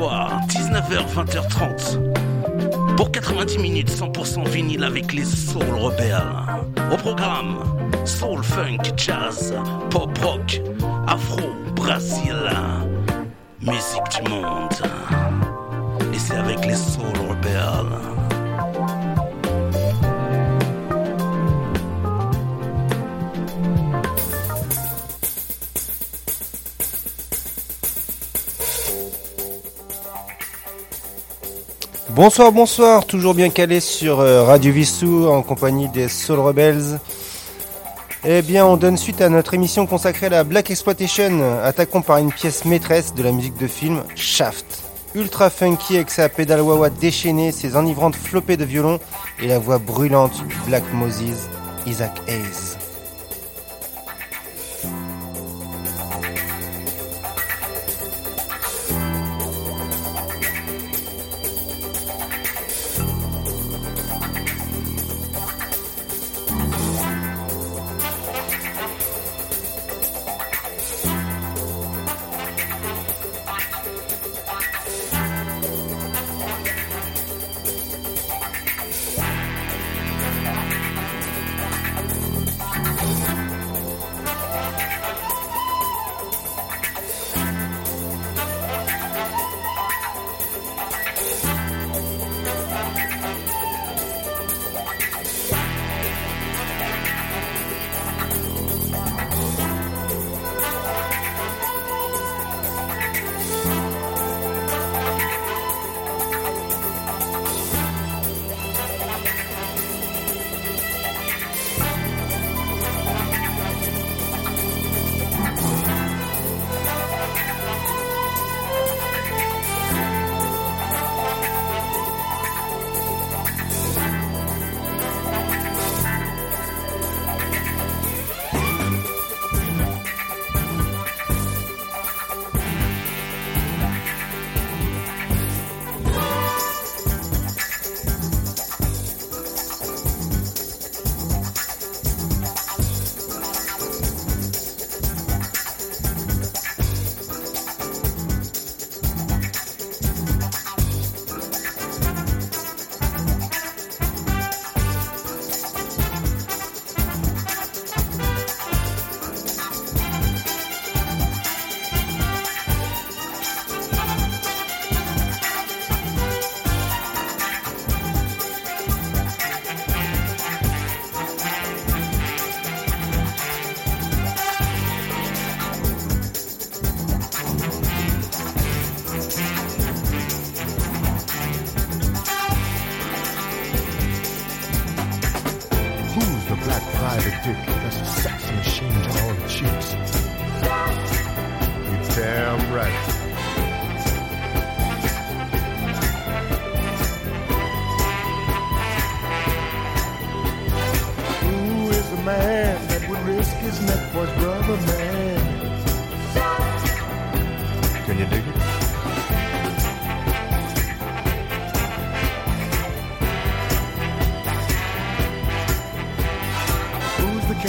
mardi soir, 19h, 20h30. Pour 90 minutes, 100% vinyle avec les Soul Rebelles. Au programme, Soul, Funk, Jazz, Pop Rock, Afro, Brésil. Musique du monde. Et c'est avec les Soul Bonsoir, bonsoir, toujours bien calé sur euh, Radio Vissou en compagnie des Soul Rebels. Eh bien, on donne suite à notre émission consacrée à la Black Exploitation. Attaquons par une pièce maîtresse de la musique de film, Shaft. Ultra funky avec sa pédale wah déchaînée, ses enivrantes flopées de violon et la voix brûlante du Black Moses, Isaac Hayes.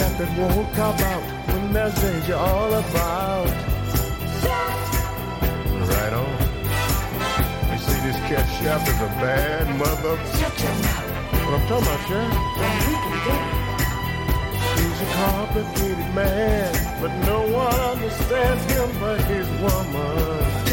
cat that won't come out when there's danger all about. Right on. You see, this cat Chef is a bad mother. Shut your mouth. What I'm talking about, Chef? He's a complicated man, but no one understands him but his woman.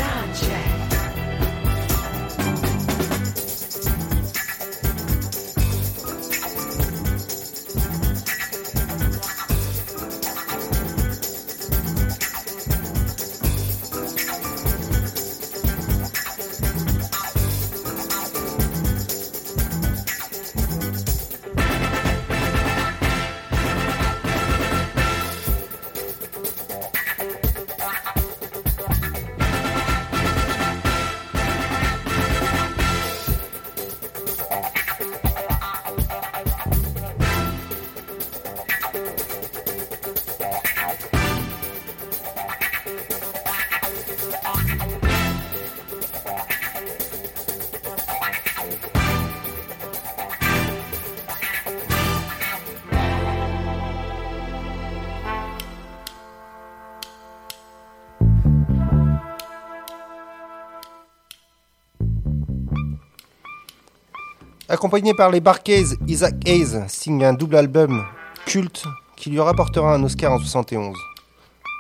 Accompagné par les Barcays, Isaac Hayes signe un double album culte qui lui rapportera un Oscar en 71.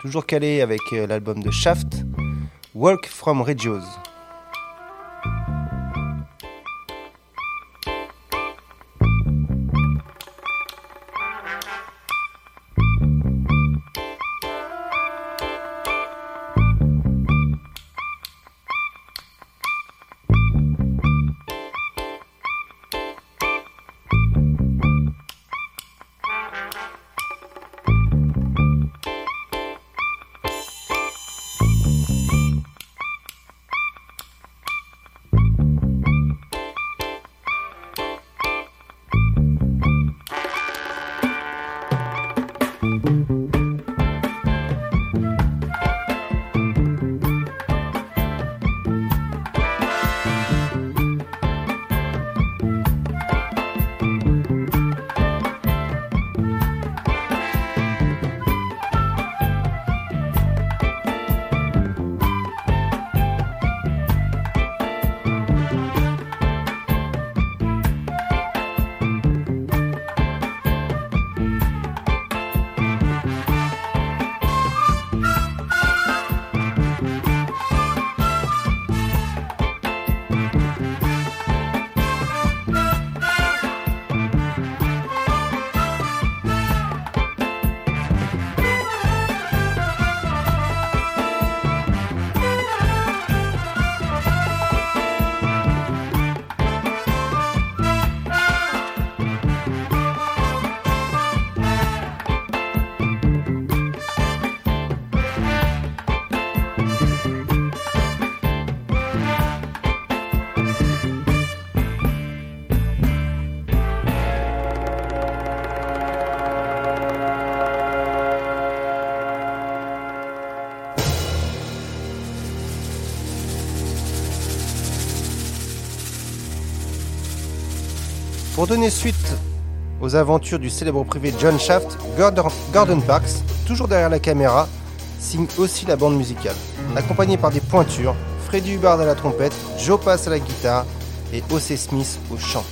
Toujours calé avec euh, l'album de Shaft, Walk from Regios. Pour donner suite aux aventures du célèbre privé John Shaft, Gordon, Parks, toujours derrière la caméra, signe aussi la bande musicale. Accompagné par des pointures, Freddy Hubbard à la trompette, Joe Pass à la guitare et O.C. Smith au chant.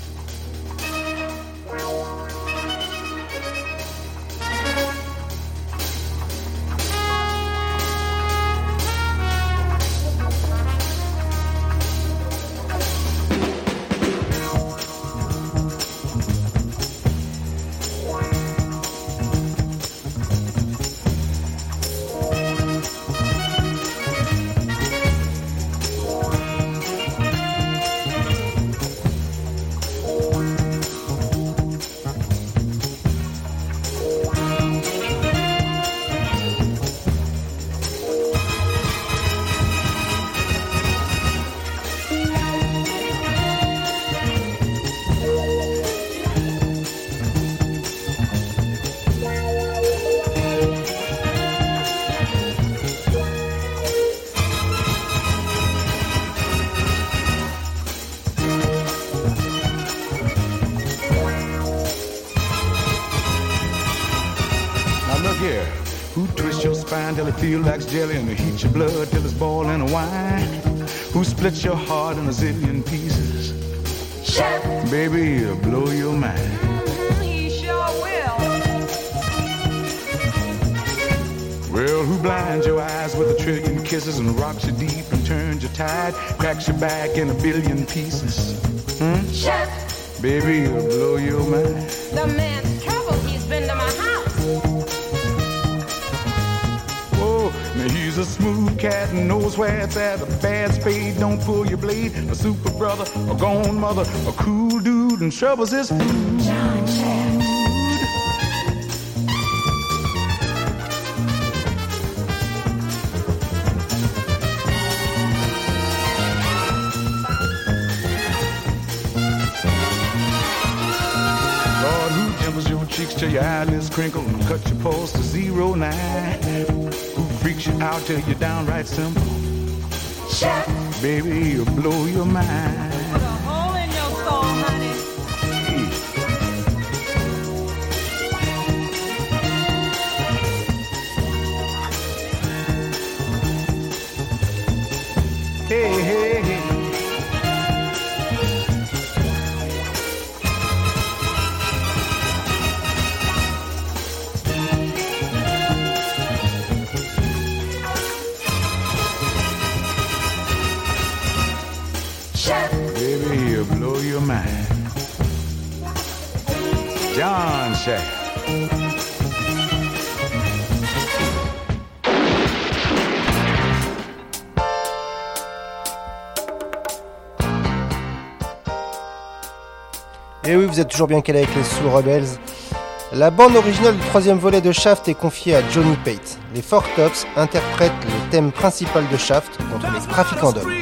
In a billion pieces? Hmm? Chef. Baby, you blow your mind. The man's trouble. He's been to my house. Whoa, he's a smooth cat and knows where it's at. A bad spade, don't pull your blade. A super brother, a gone mother, a cool dude, and troubles his food. John cheeks crinkle and cut your pulse to zero nine Who freaks you out till you're downright simple. Chef. Baby, you'll blow your mind. vous êtes toujours bien calé avec les Soul Rebels. La bande originale du troisième volet de Shaft est confiée à Johnny Pate. Les Four Tops interprètent le thème principal de Shaft contre les trafiquants d'hommes.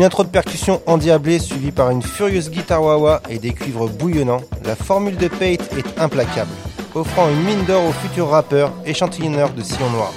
Une intro de percussion endiablée suivie par une furieuse guitare wah-wah et des cuivres bouillonnants, la formule de Pate est implacable, offrant une mine d'or aux futurs rappeurs échantillonneurs de sillon noir.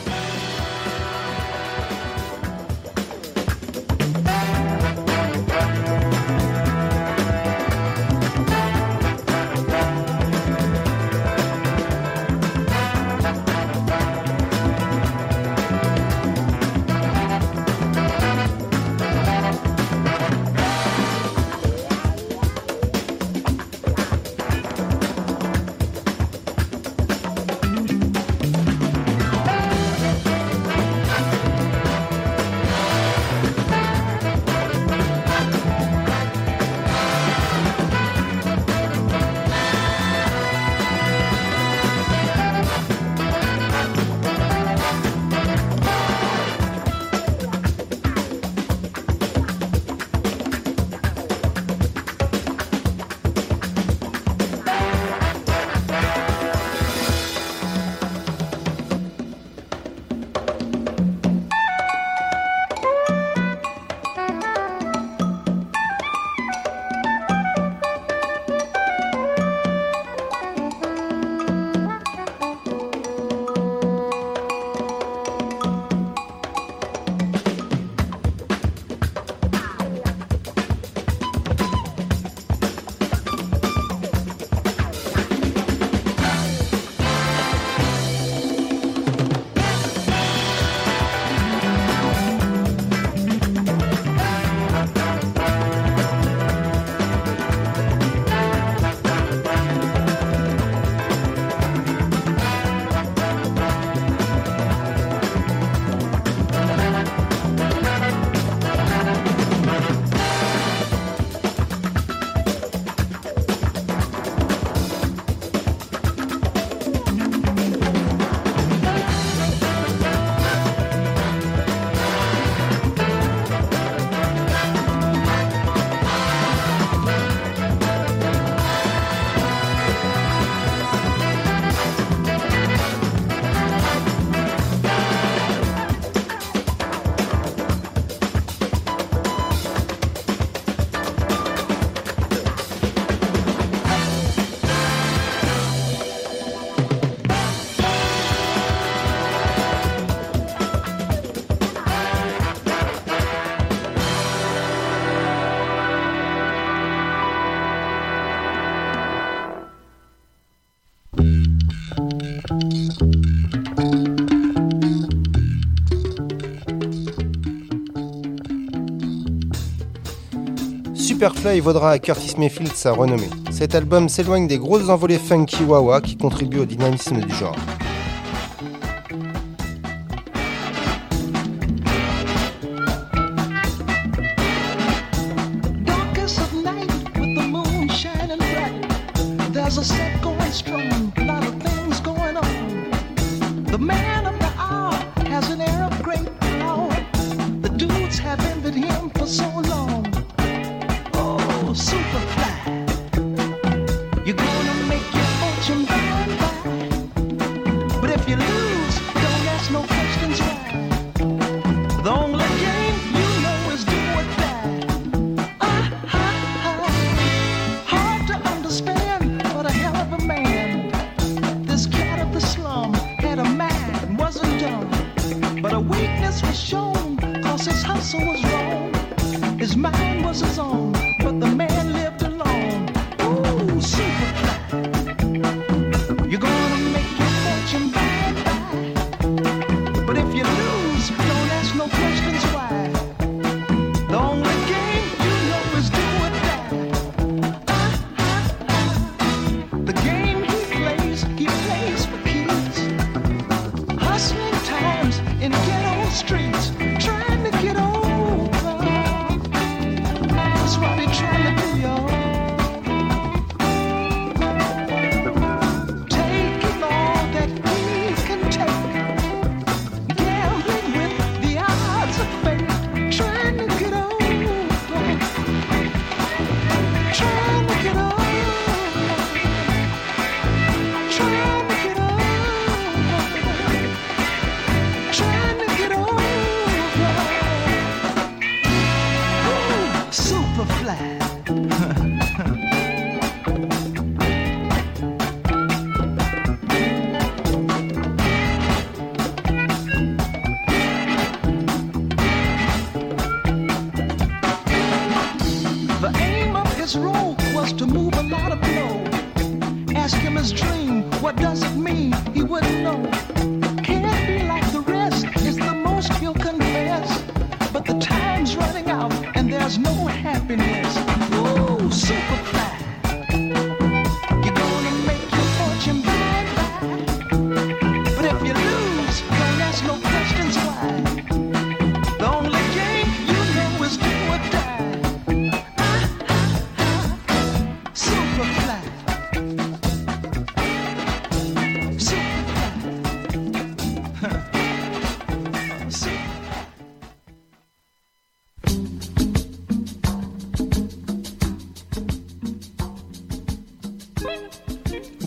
Superfly vaudra à Curtis Mayfield sa renommée. Cet album s'éloigne des grosses envolées funky wawa qui contribuent au dynamisme du genre.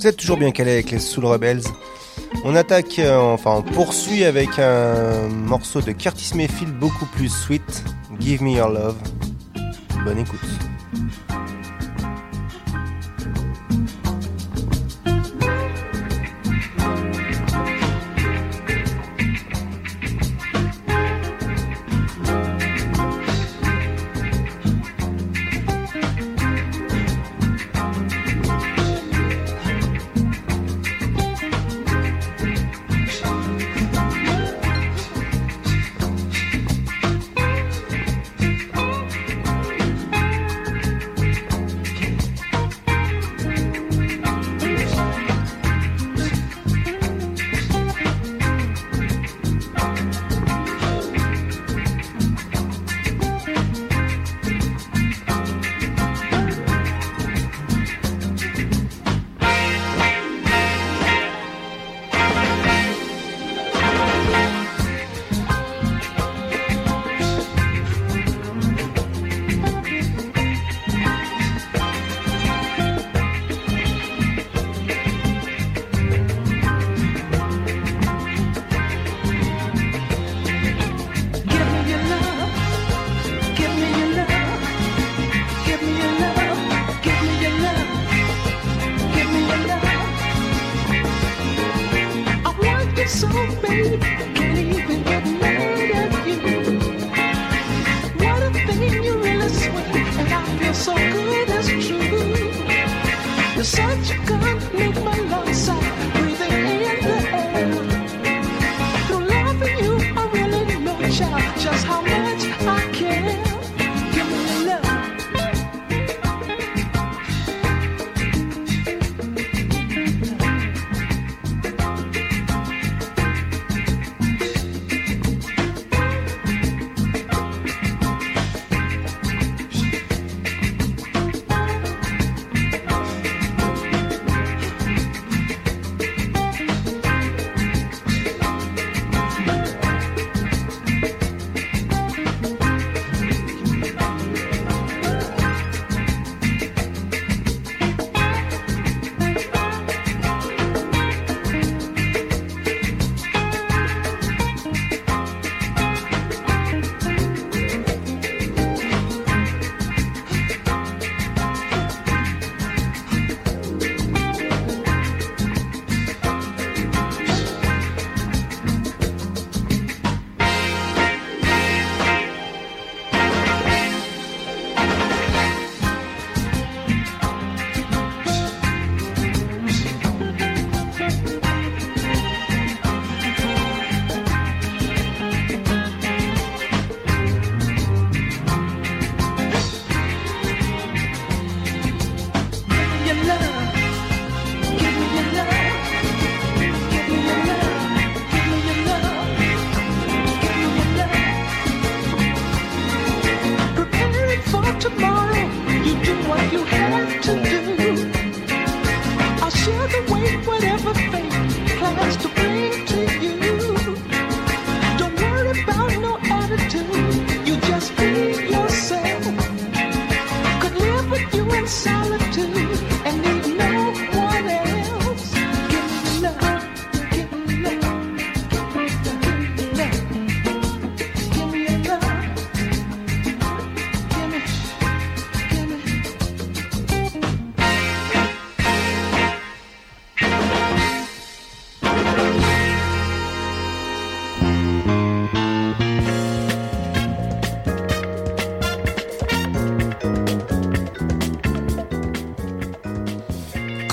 Vous êtes toujours bien calé avec les Soul Rebels. On attaque, euh, enfin on poursuit avec un morceau de Curtis Mayfield beaucoup plus sweet, Give Me Your Love. Bonne écoute.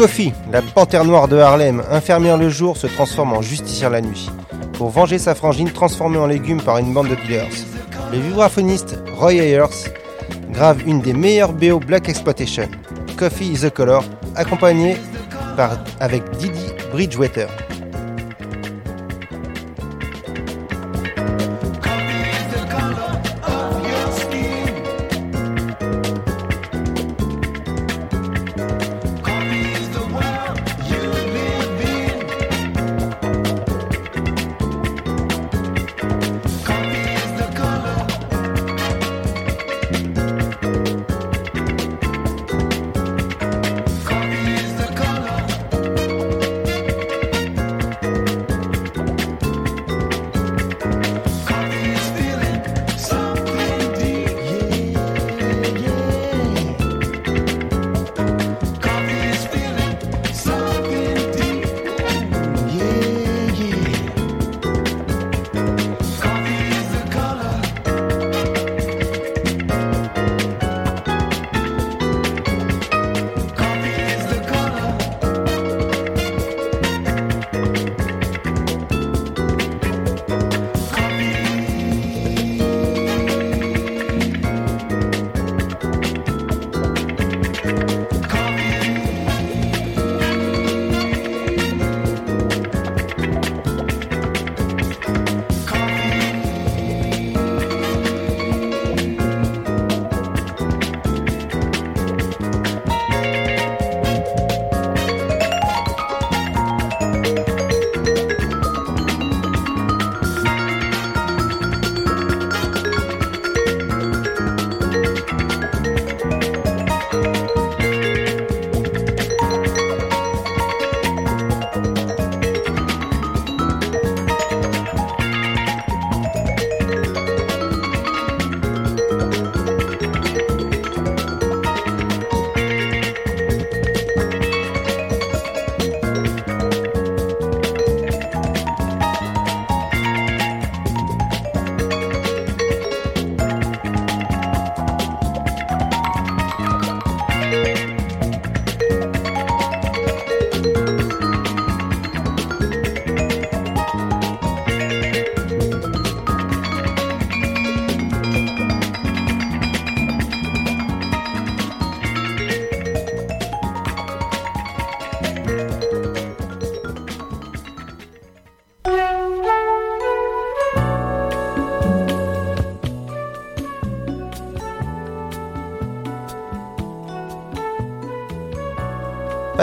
Coffee, la panthère noire de Harlem, infirmière le jour, se transforme en justicière la nuit. Pour venger sa frangine transformée en légumes par une bande de dealers. Le vibraphoniste Roy Ayers grave une des meilleures BO Black Exploitation, Coffee is the Color, accompagné par, avec Didi Bridgewater.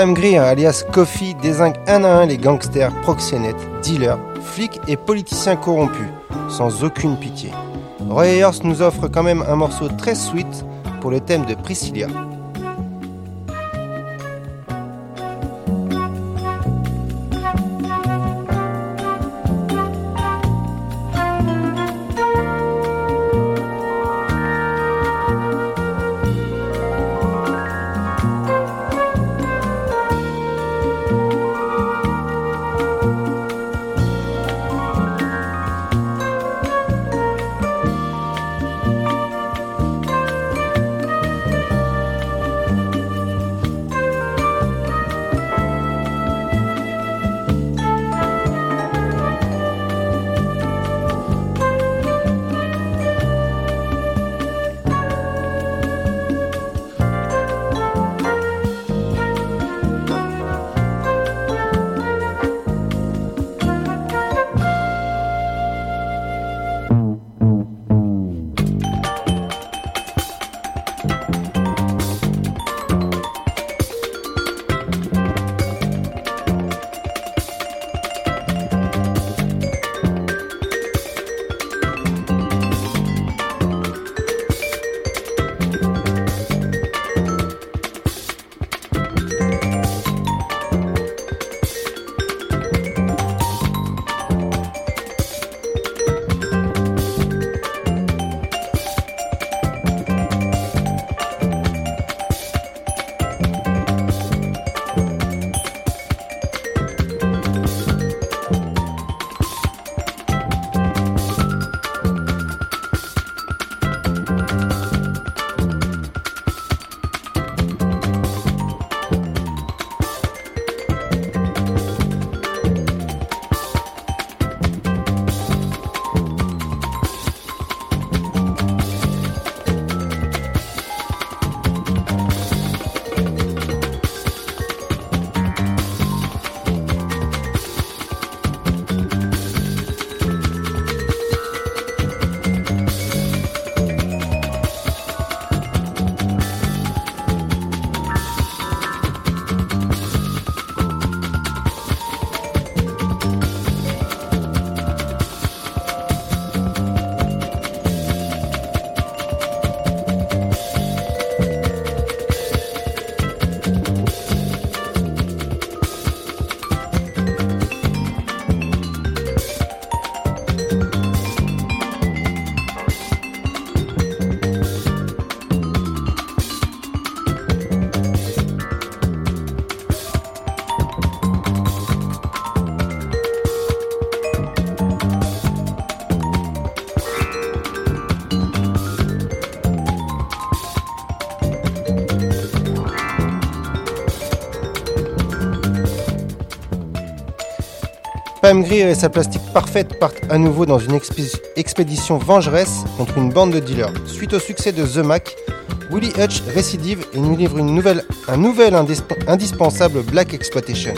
Pam Grier, alias Coffee, désingue un à un les gangsters, proxénètes, dealers, flics et politiciens corrompus, sans aucune pitié. Roy Ayers nous offre quand même un morceau très sweet pour le thème de Priscilla. et sa plastique parfaite partent à nouveau dans une expédition vengeresse contre une bande de dealers. Suite au succès de The Mac, Willie Hutch récidive et nous livre une nouvelle, un nouvel indispensable Black Exploitation.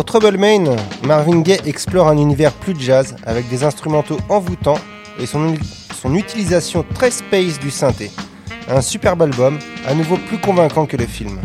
Pour Trouble Main, Marvin Gaye explore un univers plus jazz avec des instrumentaux envoûtants et son, son utilisation très space du synthé. Un superbe album, à nouveau plus convaincant que le film.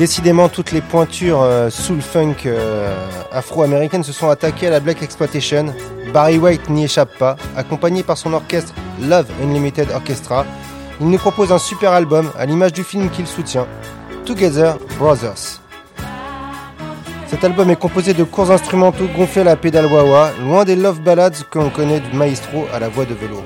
Décidément, toutes les pointures euh, soul funk euh, afro-américaines se sont attaquées à la Black Exploitation. Barry White n'y échappe pas. Accompagné par son orchestre Love Unlimited Orchestra, il nous propose un super album à l'image du film qu'il soutient, Together Brothers. Cet album est composé de courts instrumentaux gonflés à la pédale wah loin des love ballads que l'on connaît du maestro à la voix de velours.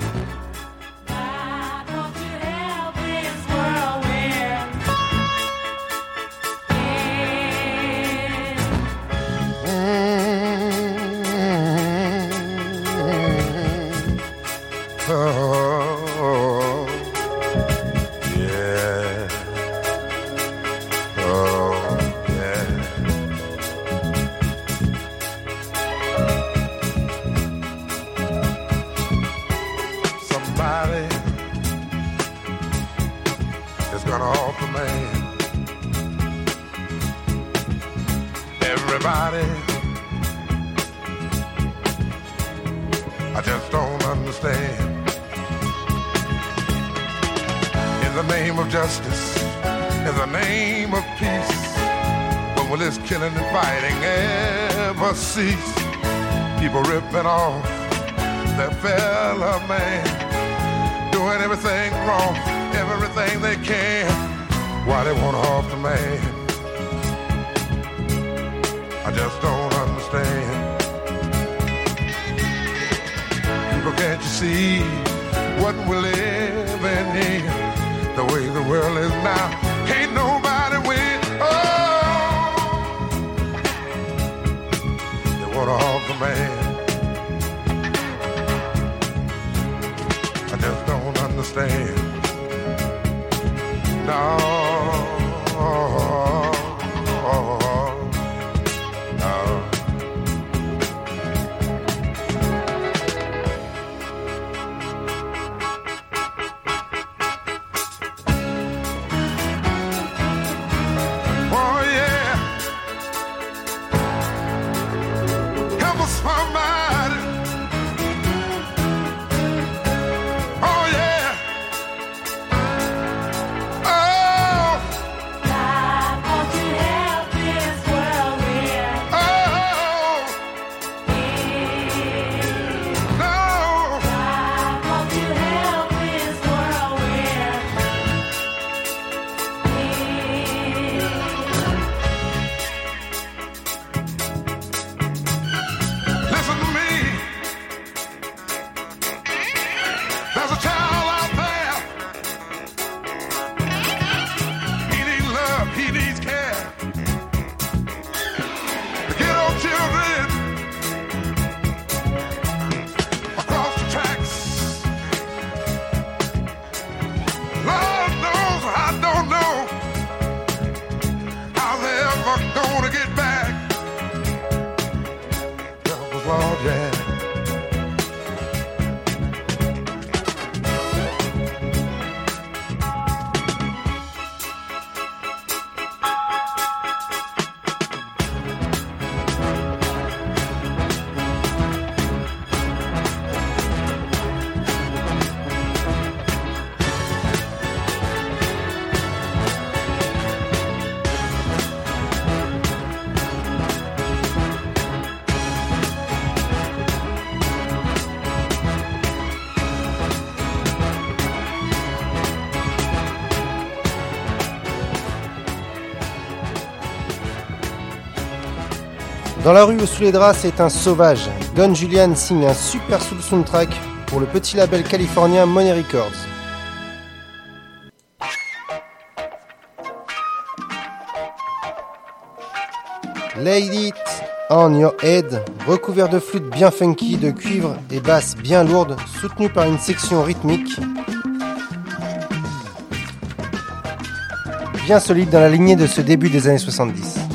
Dans la rue ou sous les draps, c'est un sauvage. Don Julian signe un super soul soundtrack pour le petit label californien Money Records. Lay It On Your Head, recouvert de flûte bien funky, de cuivre et basse bien lourde, soutenue par une section rythmique bien solide dans la lignée de ce début des années 70.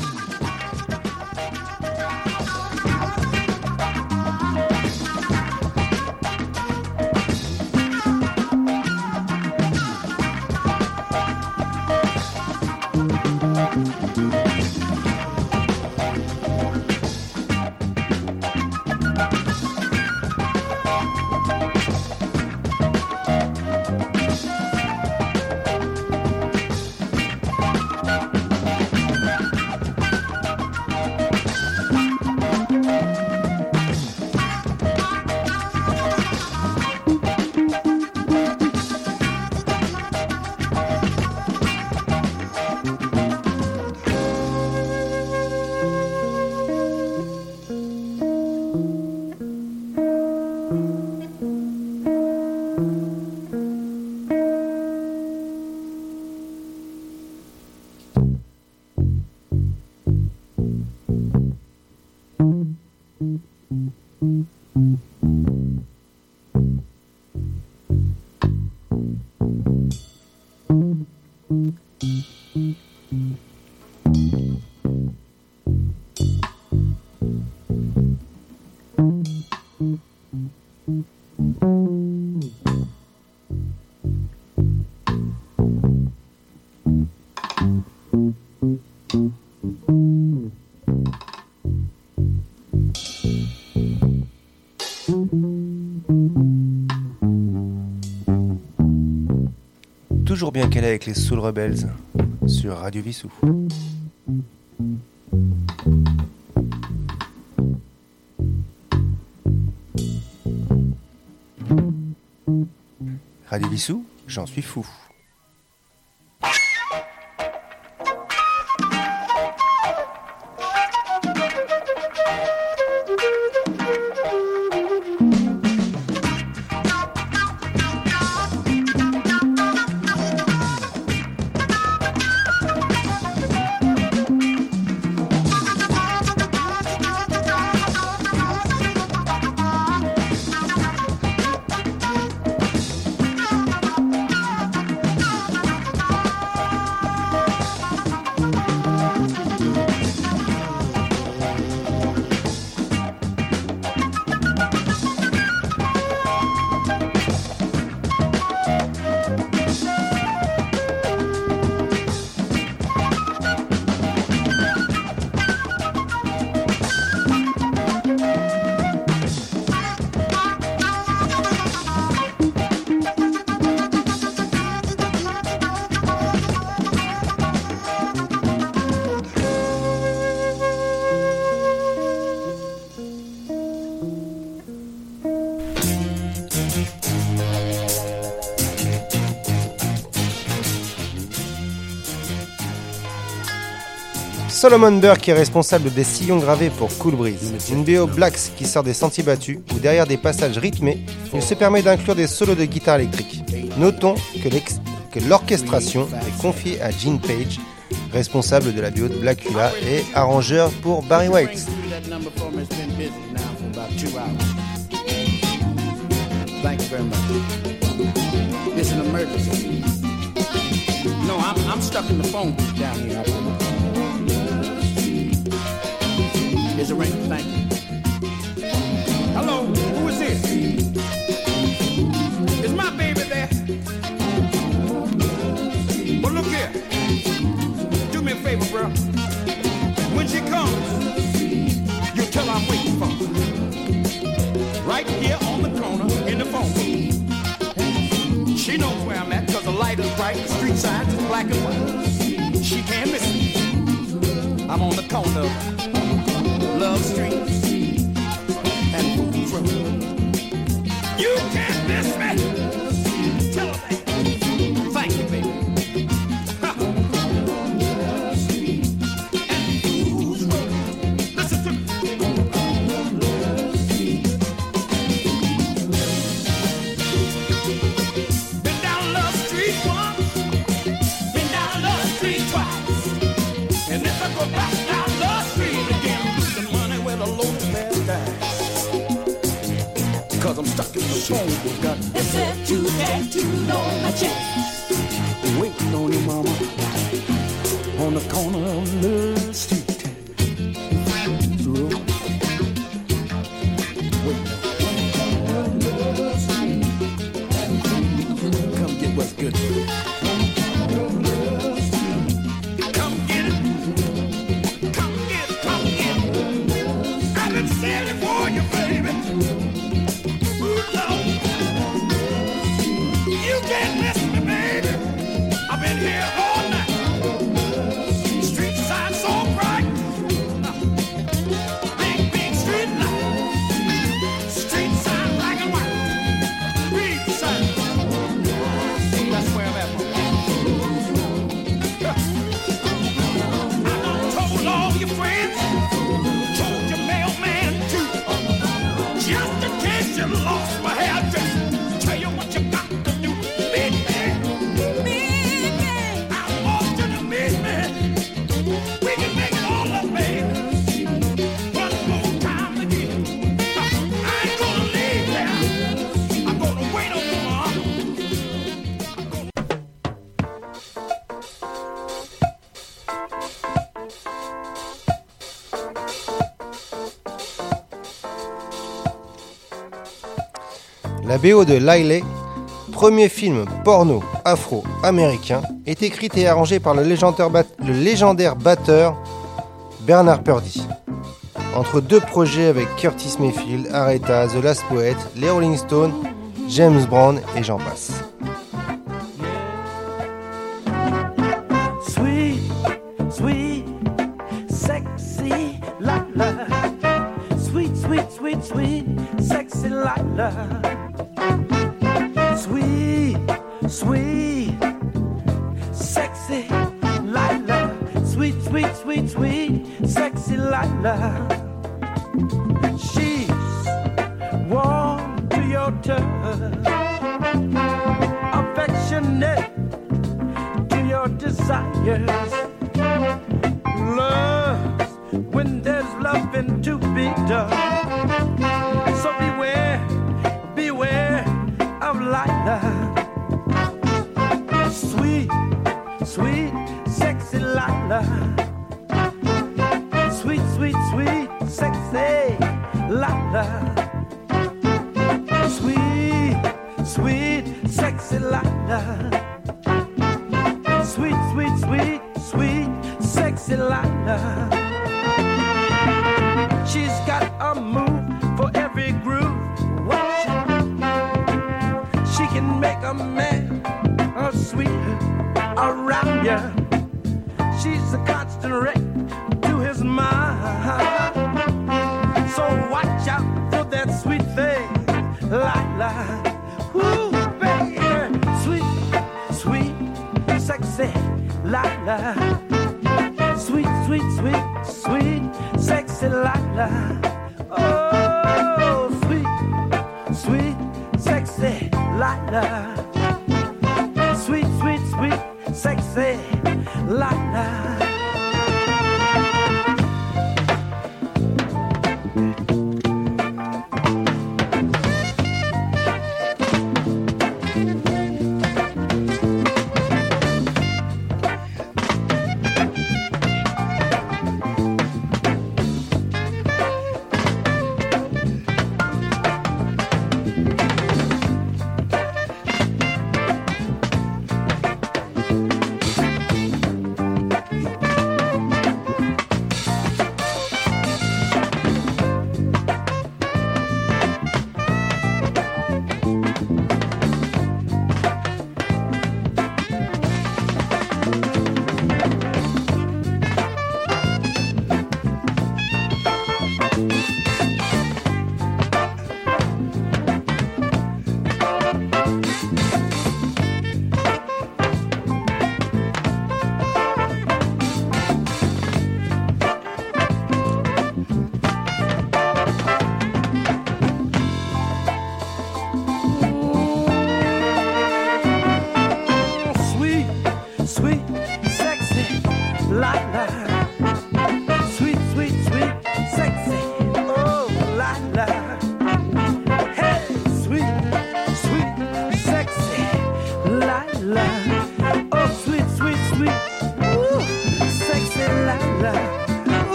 Toujours bien qu'elle est avec les Soul Rebels sur Radio Vissou. Radio Vissou, j'en suis fou. Solomon Burke est responsable des sillons gravés pour Cool Breeze, une BO Blacks qui sort des sentiers battus où derrière des passages rythmés, il se permet d'inclure des solos de guitare électrique. Notons que l'orchestration est confiée à Gene Page, responsable de la BO de Blackula et arrangeur pour Barry White. It's a ring. Thank you. Hello, who is this? Is my baby there? Well, look here. Do me a favor, bro. When she comes, you tell her I'm waiting for her. Right here on the corner in the phone booth. She knows where I'm at because the light is bright, the street signs is black and white. She can't miss me. I'm on the corner love streams and food from You can here BO de Lailey, premier film porno afro-américain, est écrite et arrangée par le légendaire, le légendaire batteur Bernard Purdy. Entre deux projets avec Curtis Mayfield, Aretha, The Last Poet, les Rolling Stones, James Brown et j'en passe. desires. Love when there's loving to be done.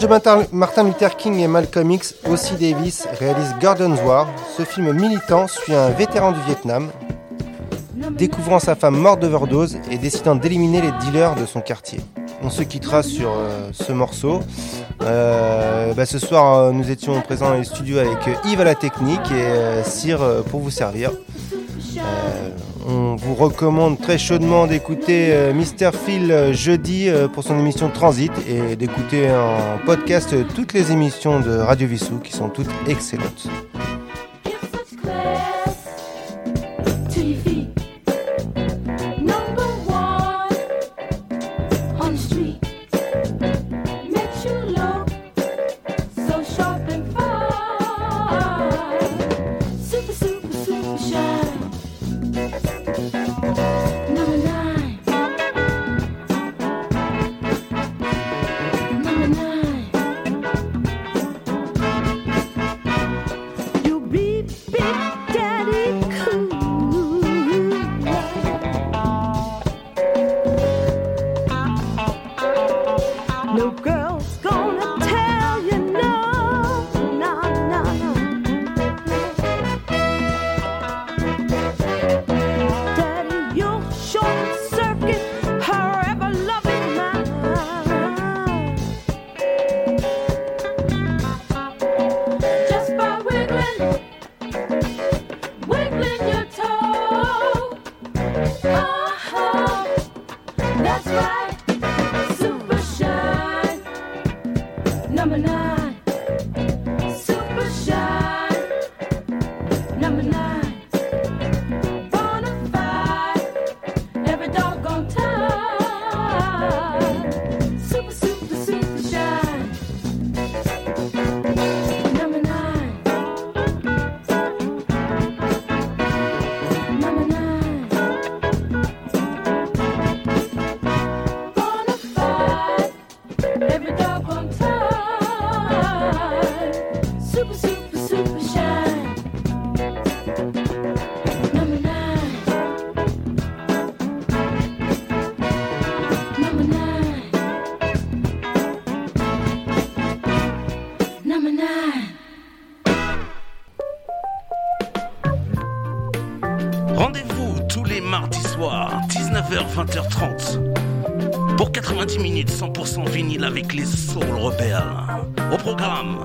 De Martin- Luther King et Malcolm X, aussi Davis réalise Gordon's War. Ce film militant suit un vétéran du Vietnam, découvrant sa femme morte d'overdose et décidant d'éliminer les dealers de son quartier. On se quittera sur euh, ce morceau. Euh, bah, ce soir, euh, nous étions présents dans les studios avec Yves à la technique et Cyr pour vous servir. Euh, on vous recommande très chaudement d'écouter euh, Mr. Phil euh, jeudi pour son émission Transit et d'écouter en podcast toutes les émissions de Radio Vissou qui sont toutes excellentes. 100% vinyle avec les Soul Rebelles. Au programme,